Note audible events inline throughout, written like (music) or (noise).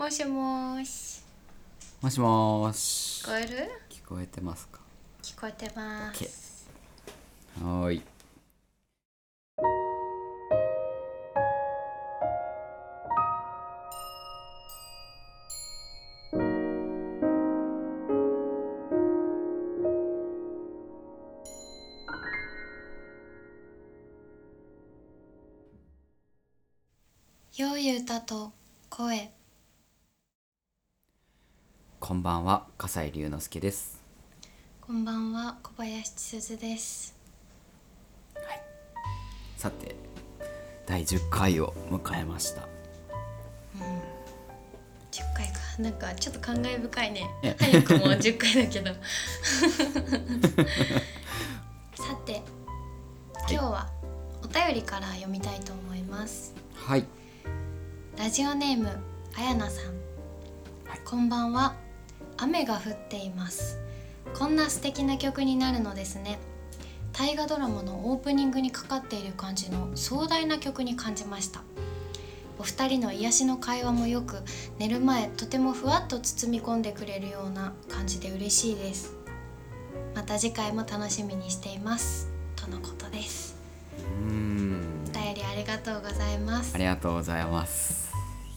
もしもーし。もしもーし。聞こえる？聞こえてますか？聞こえてます。はーい。良い歌と声こんばんは笠井龍之介です。こんばんは小林千鈴です。さて第10回を迎えました。10回か。なんかちょっと感慨深いね。え。早くも10回だけど。(laughs) さて今日はお便りから読みたいと思います。はい。ラジオネームあやなさん、はい。こんばんは雨が降っています。こんな素敵な曲になるのですね。大河ドラマのオープニングにかかっている感じの壮大な曲に感じました。お二人の癒しの会話もよく寝る前とてもふわっと包み込んでくれるような感じで嬉しいです。また次回も楽しみにしています。とのことです。うーん。お便りありがとうございます。ありがとうございます。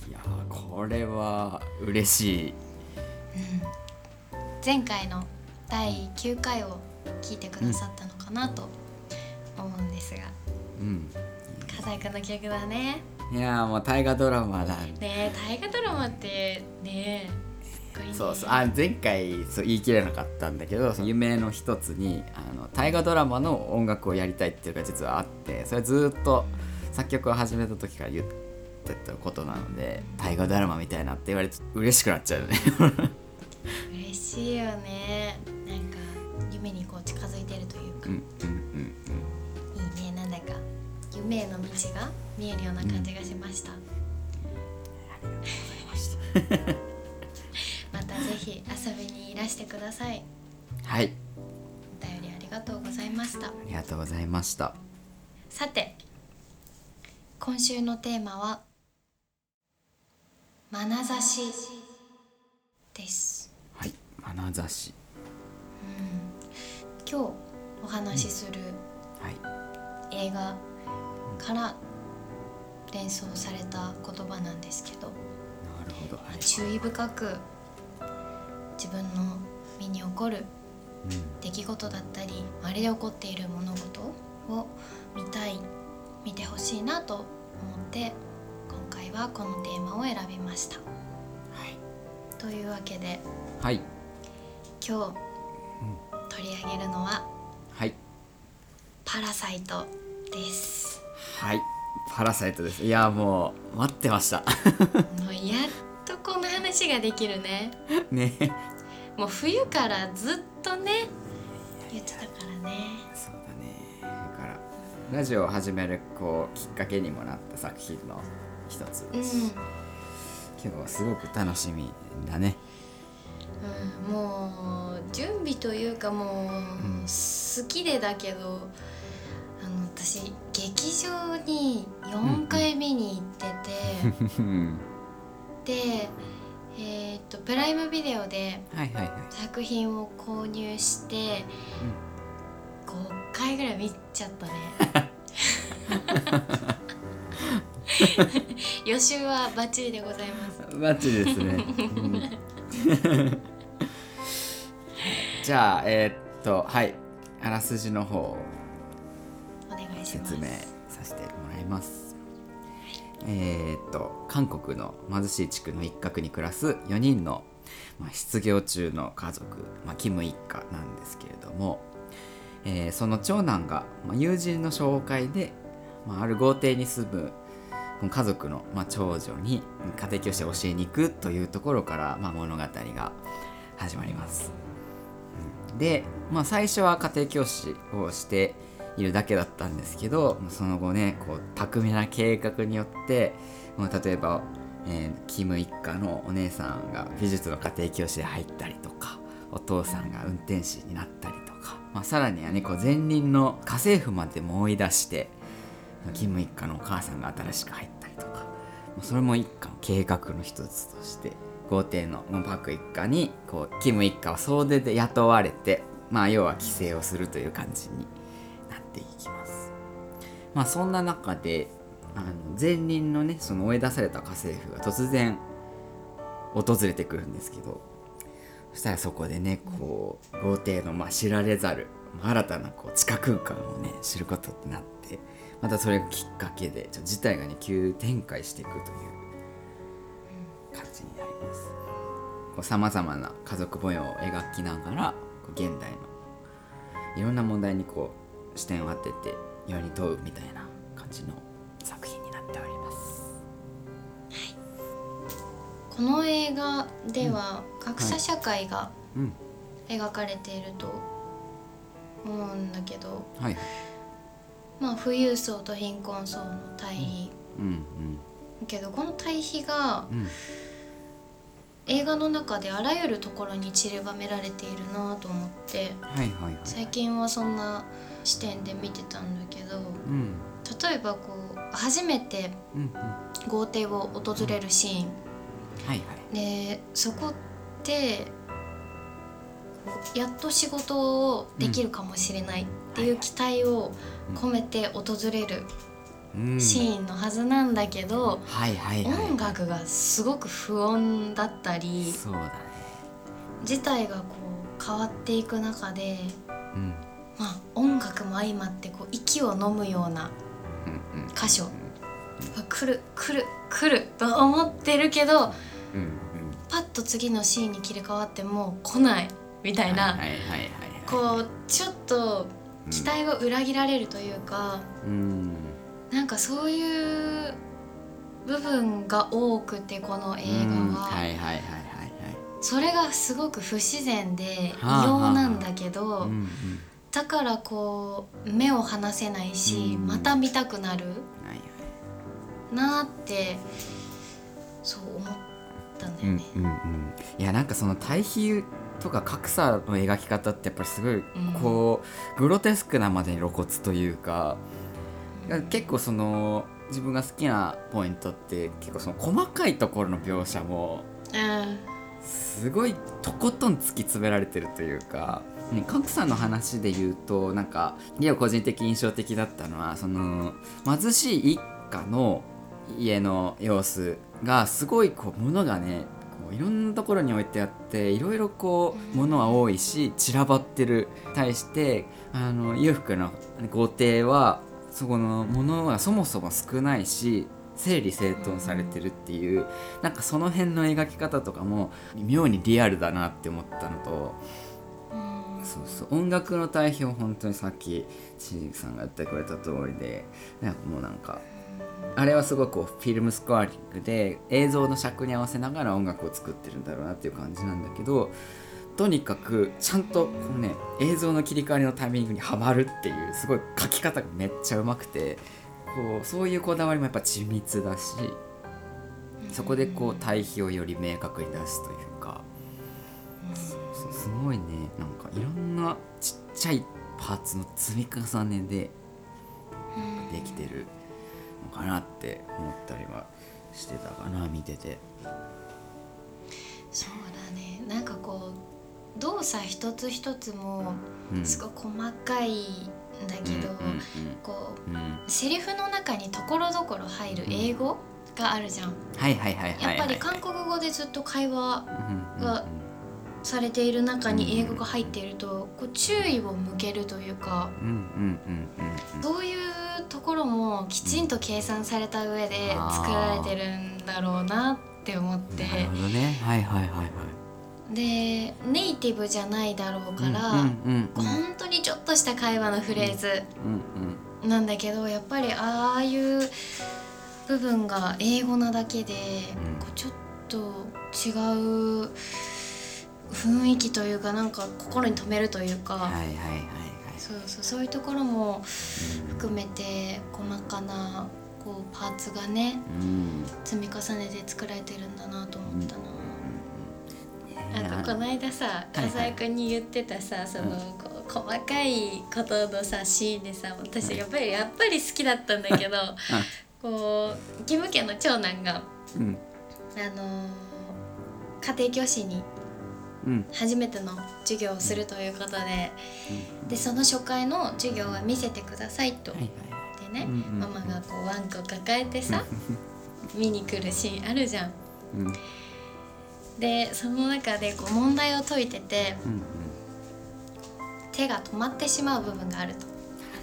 いやーこれは嬉しい前回の第9回を聞いてくださったのかなと思うんですが、うん。笠井くん。の曲だねいやーもう大河ドラマだ。ねえ大河ドラマってねすっごいね。そうそう。あ前回そう言い切れなかったんだけどその夢の一つにあの大河ドラマの音楽をやりたいっていうのが実はあってそれずっと作曲を始めた時から言ってたことなので大河ドラマみたいなって言われて嬉しくなっちゃうよね嬉しいよね。なんか夢にこう近づいてるというか、うんうんうんいいね。なんだか。夢への道が見えるような感じがしました、また。ぜひ遊びにいらしてください。はい。お便りありがとうございました。ありがとうございました。さて今週のテーマは「眼差し」です。はい眼差し今日お話しするはい。映画から連想された言葉なんですけど。なるほど。はい。注意深く自分の身に起こるうん。出来事だったり周りで起こっている物事を見たい見てほしいなと思って今回はこのテーマを選びました。はい。というわけで。はい今日取り上げるのははい「パラサイト」です。はい。パラサイトです。いやもう待ってました。(laughs) もうやっとこの話ができるね。(laughs) ね。もう冬からずっとね言ってたからね。そうだね。だからラジオを始めるこうきっかけにもなった作品の一つうん、です、今日はすごく楽しみだねうん、もう準備というかもう、好きでだけどあの私劇場に4回見に行ってて、うん。でえーっとプライムビデオで作品を購入して、5回ぐらい見ちゃったね。(laughs) 予習はバッチリでございます。バッチリですね、うん (laughs) じゃあえーっとはいあらすじの方説明させてもらいます。えーっと韓国の貧しい地区の一角に暮らす4人の、まあ、失業中の家族、まあ、キム一家なんですけれども、えーその長男が、まあ、友人の紹介で、まあ、ある豪邸に住む家族の、まあ、長女に家庭教師を教えに行くというところから、まあ、物語が始まります。で、まあ、最初は家庭教師をしているだけだったんですけどその後ねこう巧みな計画によってもう例えば、えーキム一家のお姉さんが美術の家庭教師で入ったりとかお父さんが運転士になったりとか、まあ、さらにはねこう前任の家政婦までも追い出してキム一家のお母さんが新しく入ったりとかそれも一家の計画の一つとして豪邸のモンパク一家にこうキム一家は総出で雇われてまあ要は規制をするという感じになっていきます。まあそんな中であの前任のねその追い出された家政婦が突然訪れてくるんですけどそしたらそこでねこう豪邸のまあ知られざる新たなこう地下空間をね知ることになってまたそれがきっかけでちょっと事態がね急展開していくという感じになります。さまざまな家族模様を描きながら現代のいろんな問題にこう視点を当てて世に問うみたいな感じの作品になっております。この映画では格差社会がうん。描かれていると思うんだけど、はいはい。まあ富裕層と貧困層の対比、うん。けどこの対比がうんうん映画の中であらゆるところに散りばめられているなと思ってはいはいはい。最近はそんな視点で見てたんだけどうん。例えばこう初めてうんうん。豪邸を訪れるシーン。はいはい。でそこってやっと仕事をできるかもしれないっていう期待を込めて訪れるうんシーンのはずなんだけど、はいはいはい。音楽がすごく不穏だったりそうだね。事態がこう変わっていく中で、うん。まあ、音楽も相まってこう息を飲むようなうんうん箇所が来る来る来ると思ってるけどうんうんパッと次のシーンに切り替わっても来ないみたいな、こうちょっと期待を裏切られるというか、うんなんかそういう部分が多くてこの映うん画は、はいはいはいはいはい。それがすごく不自然で異様なんだけど、うんうん。だからこう目を離せないし、うん。また見たくなる。なってそう思ったんだよね。うんうんうん。いやなんかその対比とか格差の描き方ってやっぱりすごいこう、グロテスクなまでに露骨というか結構その自分が好きなポイントって結構その細かいところの描写もすごいとことん突き詰められてるというか、ね、格差の話で言うとなんかリオ個人的印象的だったのはその貧しい一家の家の様子がすごいこう物がねこういろんなところに置いてあっていろいろこう物は多いし散らばってる。対してあの裕福な豪邸はそこの物がそもそも少ないし整理整頓されてるっていうなんかその辺の描き方とかも妙にリアルだなって思ったのとうん。そうそう。音楽の対比を本当にさっきしじさんがやってくれた通りでなんかもうなんかあれはすごくフィルムスコアリングで映像の尺に合わせながら音楽を作ってるんだろうなっていう感じなんだけどとにかくちゃんとこうね映像の切り替わりのタイミングにはまるっていうすごい書き方がめっちゃうまくてこうそういうこだわりもやっぱ緻密だしそこでこう対比をより明確に出すというか。そうすごいね。なんかいろんなちっちゃいパーツの積み重ねでできてるのかなって思ったりはしてたかな見てて。そうだね。なんかこう動作一つ一つもうん。すごい細かいんだけど、うんこうセリフの中にところどころ入る英語があるじゃん。はいはいはいやっぱり韓国語でずっと会話がされている中に英語が入っているとこう注意を向けるというかそういうところもきちんと計算された上で作られてるんだろうなって思って。なるほどね。はいはいはいはいでネイティブじゃないだろうから、本当にちょっとした会話のフレーズうんなんだけどやっぱりああいう部分が英語なだけで、うん。こうちょっと違う雰囲気というかなんか心に留めるというか、うんはいはいはいはい。そうそうそういうところも含めて細かなこうパーツがねうん。積み重ねて作られてるんだなと思ったな。うんなんかこの間さ、はいはい。笠井君に言ってたさその、こう細かいことのさシーンでさ私やっぱりやっぱり好きだったんだけど (laughs) こう義務家の長男がうん。あのー家庭教師にうん。初めての授業をするということででその初回の授業は見せてくださいと。はいでね、うんうんママがこうワンコ抱えてさ (laughs) 見に来るシーンあるじゃん。うんでその中でこう問題を解いててうん手が止まってしまう部分があると。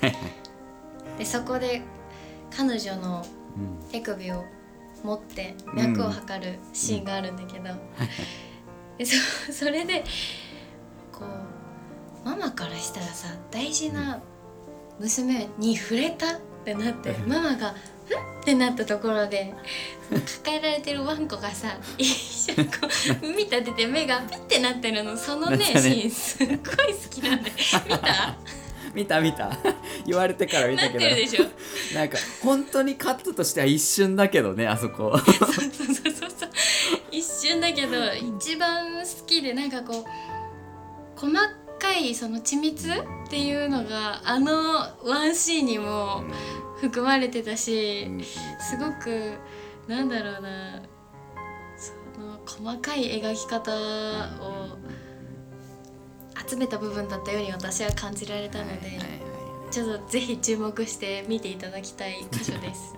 (laughs) でそこで彼女のうん手首を持って脈を測るシーンがあるんだけど、でそ (laughs) それでこうママからしたらさ大事な娘に触れたってなってママが「ん?」ってなったところで抱えられてるワンコがさ一緒にこう見立てて目がピッてなってるのそのねシーンすっごい好きなんで見た？見た見た。(laughs) 言われてから見なたけど。ってるでしょ。なんか本当にカットとしては一瞬だけどねあそこ。そうそうそうそう。一瞬だけど一番好きでなんかこう細かいその緻密っていうのがあのワンシーンにも含まれてたしうんすごくなんだろうな。その細かい描き方を集めた部分だったように私は感じられたので、はいはいはいちょっとぜひ注目して見ていただきたい箇所です。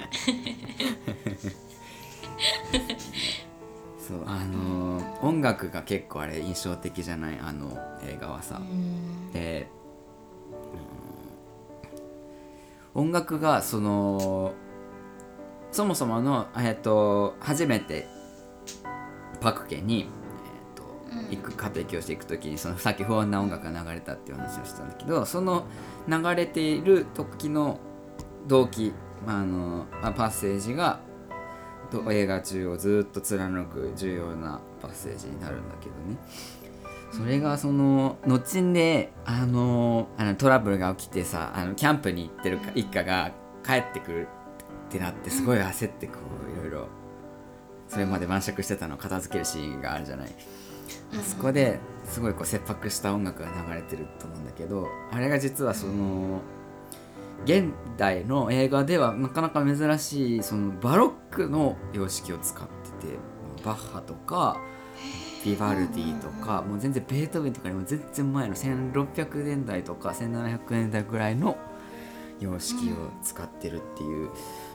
(laughs) そうあのー音楽が結構あれ印象的じゃない？あの映画はさ、うん。で、音楽がそのそもそもの、えっと初めてパク家に、えっとうん。行く家庭教師行く時にそのさっき不穏な音楽が流れたっていう話をしたんだけどその流れている時の動機、まああのまあパッセージがと映画中をずっと貫く重要なパッセージになるんだけどねそれがその後にあのあのトラブルが起きてさあのキャンプに行ってるか一家が帰ってくるってなってすごい焦ってこういろいろ。それまで晩酌してたのを片付けるシーンがあるじゃない。あそこですごいこう切迫した音楽が流れてると思うんだけどあれが実はその現代の映画ではなかなか珍しいそのバロックの様式を使っててバッハとかビバルディとかもう全然ベートーベンとかにも全然前の1600年代とか1700年代ぐらいの様式を使ってるっていう、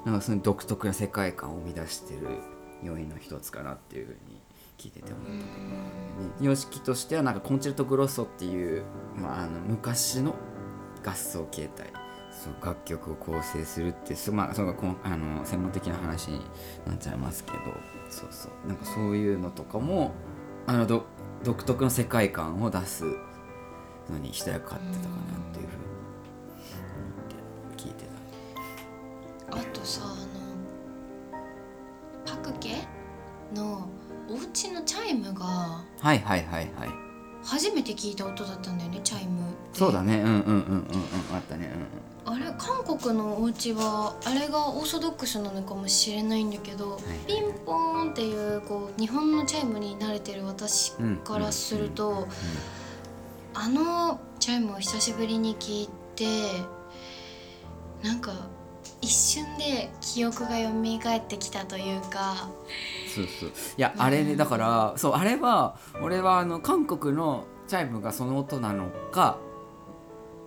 なんかその独特な世界観を生み出してる要因の一つかなっていうふうに聞いてて思ったところ、ね、様式としてはなんかコンチェルト・グロッソっていう、まあ、あの昔の合奏形態。そう楽曲を構成するってすまあそれがこんあの専門的な話になっちゃいますけど。そうそう。なんかそういうのとかもあのど独特の世界観を出すのに一役買ってたかなっていうふうに思って聞いてた。あとさあのパク家のお家のチャイムがはいはいはいはい。初めて聞いた音だったんだよねチャイムって。そうだね。うんうんうんうんうん。あったねあれ韓国のお家はあれがオーソドックスなのかもしれないんだけど、いピンポーンっていうこう日本のチャイムに慣れてる私うんうんからすると、あのチャイムを久しぶりに聞いてなんか一瞬で記憶が蘇ってきたというか。そうそう。いやあれねだからそうあれは俺はあの韓国のチャイムがその音なのか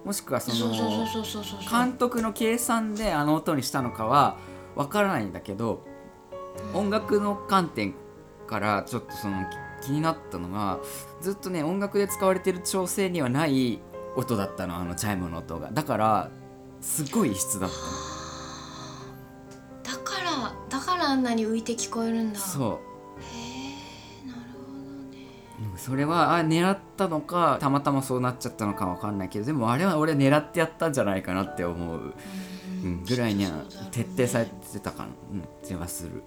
もしくはその監督の計算であの音にしたのかはわからないんだけど音楽の観点からちょっとそのき気になったのがずっとね音楽で使われてる調整にはない音だったのあのチャイムの音が。だからすごい異質だったの。だからだからあんなに浮いて聞こえるんだ。そうそれはあ狙ったのかたまたまそうなっちゃったのかわかんないけどでもあれは俺狙ってやったんじゃないかなって思う、うん、ぐらいには徹底されてたかな、うん、気はする。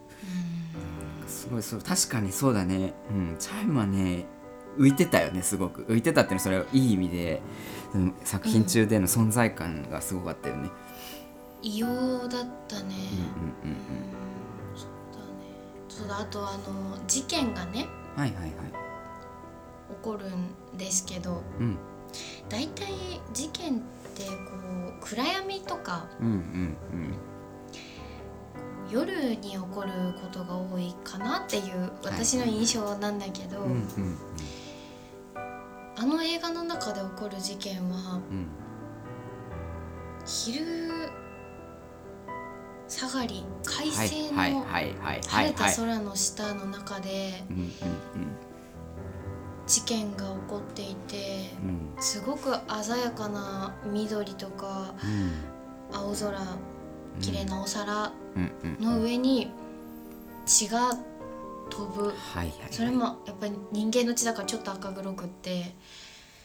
うん。すごいそう確かにそうだね。うんチャイムはね浮いてたよねすごく。浮いてたっていうのはそれはいい意味で、うん、作品中での存在感がすごかったよね、異様だったね、うんうんうんうん。そうだねそうだあとあの事件がね。はいはいはい。起こるんですけどうん。大体事件ってこう暗闇とかうんうんうん。夜に起こることが多いかなっていう私の印象なんだけど、うんうんあの映画の中で起こる事件はうん昼下がり快はい。晴のはい。はい。はい。は晴れたいはい空の下の中でうんうん事件が起こっていてうん。うんすごく鮮やかな緑とかうん。青空綺麗なお皿の上に血が飛ぶ。はいはいはい。それもやっぱり人間の血だからちょっと赤黒くって。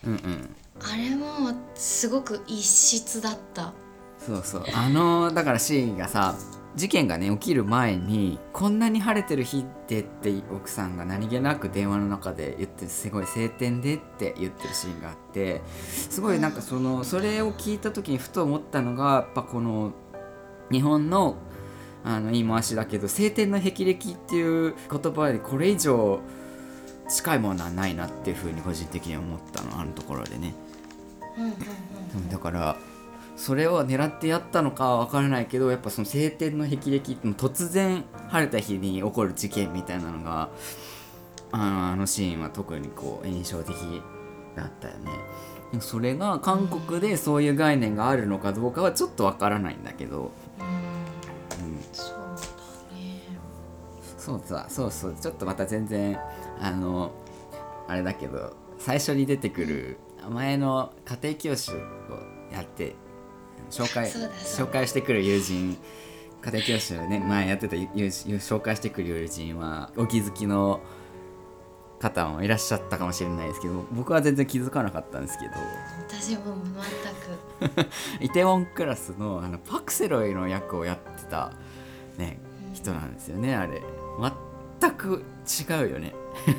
うんうん。あれもすごく異質だった。そうそう。あのだからシーンがさ事件がね起きる前にこんなに晴れてる日でって奥さんが何気なく電話の中で言ってすごい晴天でって言ってるシーンがあってすごいなんかそのそれを聞いた時にふと思ったのがやっぱこの日本のあの言い回しだけど晴天の霹靂っていう言葉でこれ以上近いものはないなっていうふうに個人的には思ったのあのところでね。うんうんうんだからそれを狙ってやったのかは分からないけどやっぱその晴天の霹靂って突然晴れた日に起こる事件みたいなのがあのあのシーンは特にこう印象的だったよね。でもそれが韓国でそういう概念があるのかどうかはちょっと分からないんだけど、うん、そうだねそうさそうそうちょっとまた全然あのあれだけど最初に出てくる前の家庭教師をやって紹介紹介してくる友人家庭教師をね前やってた紹介してくる友人はお気づきの方もいらっしゃったかもしれないですけど僕は全然気づかなかったんですけど。私も全く。(laughs) イテウォンクラスのあのパクセロイの役をやってた、ね、人なんですよねあれ。全く違うよね。(laughs)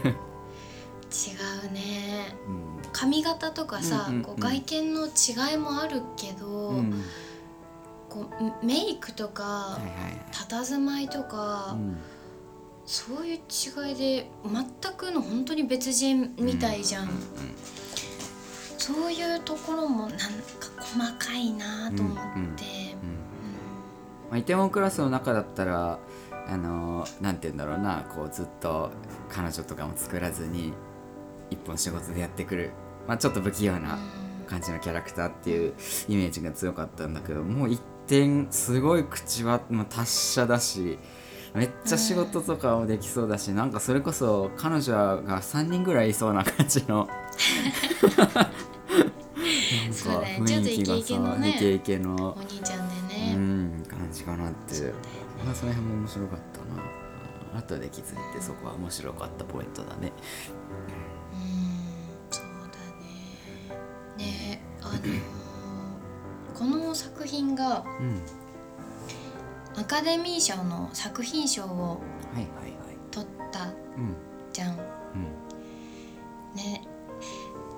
違うね。うん髪型とかさ、うんうんうん。こう外見の違いもあるけど、うん。こうメイクとか、はいはい。佇まいとか、うん。そういう違いで全くの本当に別人みたいじゃん、うそういうところもなんか細かいなと思って、うんうんまあ、イテウォンクラスの中だったらあのーなんて言うんだろうなこうずっと彼女とかも作らずに一本仕事でやってくる、まあ、ちょっと不器用な感じのキャラクターっていうイメージが強かったんだけどもう一点すごい口はもう達者だしめっちゃ仕事とかもできそうだし、なんかそれこそ彼女が3人ぐらいいそうな感じの (laughs) なんそうかだね。ちょっとイケイケのねイケイケのお兄ちゃんでうね、ん感じかなってまあその辺も面白かったな。後で気づいてそこは面白かったポイントだねこの作品がうん。アカデミー賞の作品賞を取ったうん。じゃん。うん。ね。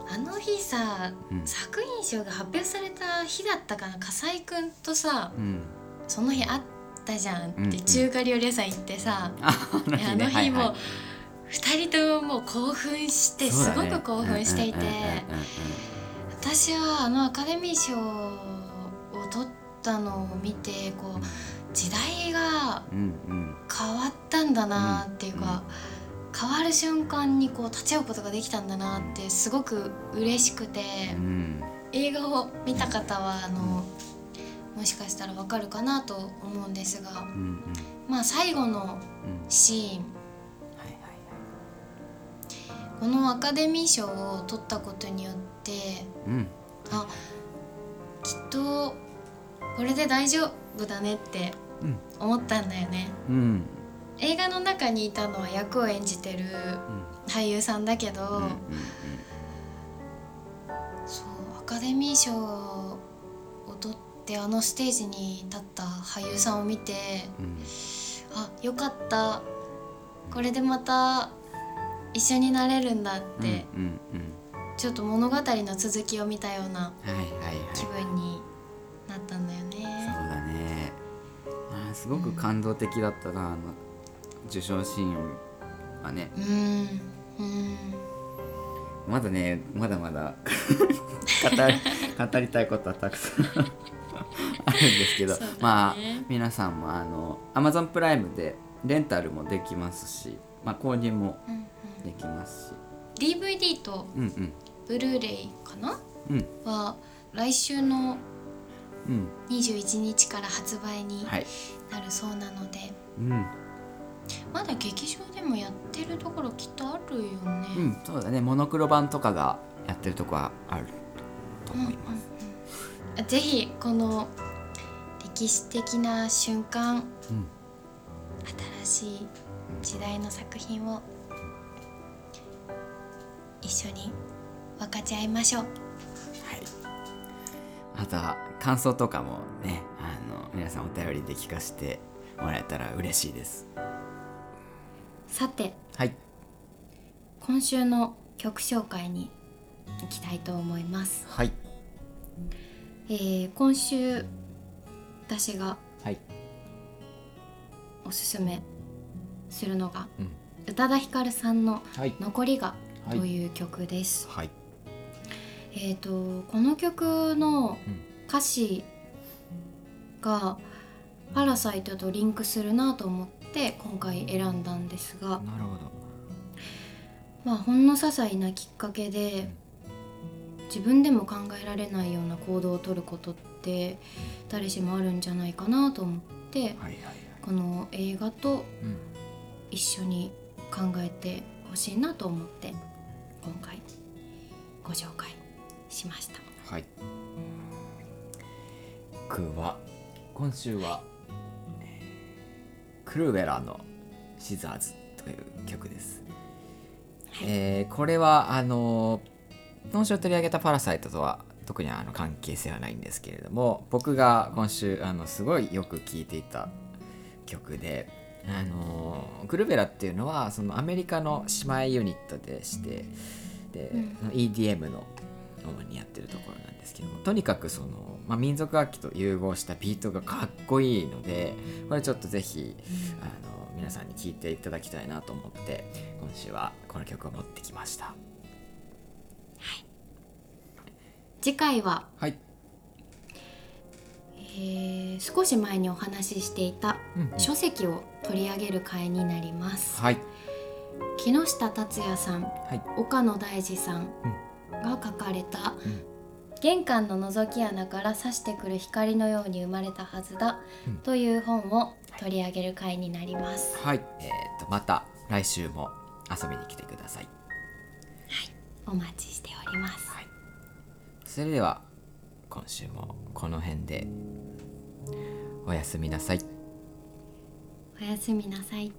あの日さ、うん。作品賞が発表された日だったかな笠井くんとさうん。その日あったじゃんって、うんうん。中華料理屋さん行ってさ、ああのいやあの日も、はいはい。二人とももう興奮してすごく興奮していて、うんうんうん。私はあのアカデミー賞ったのを見てこう時代が変わったんだなっていうか、変わる瞬間にこう立ち会うことができたんだなってすごく嬉しくて、映画を見た方はあのもしかしたらわかるかなと思うんですがまあ最後のうん。シーン。このアカデミー賞を取ったことによってうん。あきっとこれで大丈夫だねってうん。思ったんだよね。うん。映画の中にいたのは役を演じてる俳優さんだけど、うんうんそうアカデミー賞を取ってあのステージに立った俳優さんを見てうん。あよかった。これでまた一緒になれるんだっうんて、うんうん。ちょっと物語の続きを見たような気分にごく感動的だったなあの受賞シーンはね。まだねまだまだ (laughs) (laughs) 語りたいことはたくさん (laughs) あるんですけど、ね。まあ皆さんもあの Amazon プライムでレンタルもできますし、まあ、購入もできますし。DVD とうんうん。ブルーレイかな？うん。は来週のうん。21日から発売にはいなるそうなので、うん、まだ劇場でもやってるところきっとあるよね。うん、そうだね。モノクロ版とかがやってるとこはあると思います、うんうんうん。ぜひこの歴史的な瞬間うん。新しい時代の作品を一緒に分かち合いましょう。はい。また感想とかもね皆さんお便りで聞かせてもらえたら嬉しいです。さてはい。今週の曲紹介に行きたいと思います、はい。えー今週私がはい。おすすめするのがうん。宇多田ヒカルさんのはい「残りが」はい。という曲です、はい。えー、とこの曲のうん。歌詞が「パラサイト」とリンクするなと思って今回選んだんですが、なるほど。まあ、ほんの些細なきっかけで自分でも考えられないような行動をとることって誰しもあるんじゃないかなと思ってはいはいはい。この映画とうん。一緒に考えてほしいなと思って今回ご紹介しました。はい。僕は今週はえークルーベラの「シザーズ」という曲です、えーこれはあの今週取り上げた「パラサイト」とは特にあの関係性はないんですけれども僕が今週あのすごいよく聴いていた曲であのクルーベラっていうのはそのアメリカの姉妹ユニットでしてで、うん。EDM の主にやってるところなんですけどもとにかくその、まあ、民族楽器と融合したビートがかっこいいのでこれちょっとぜひあの皆さんに聴いていただきたいなと思って今週はこの曲を持ってきました。次回は、はい、えー少し前にお話ししていたうんうん。書籍を取り上げる回になります。はい。木下達也さん、はい。岡野大二さんが書かれた、うん。玄関の覗き穴から差してくる光のように生まれたはずだ、うん。という本を取り上げる回になります。はい。えー、とまた来週も遊びに来てください、お待ちしております。はい、それでは今週もこの辺でおやすみなさい。おやすみなさい。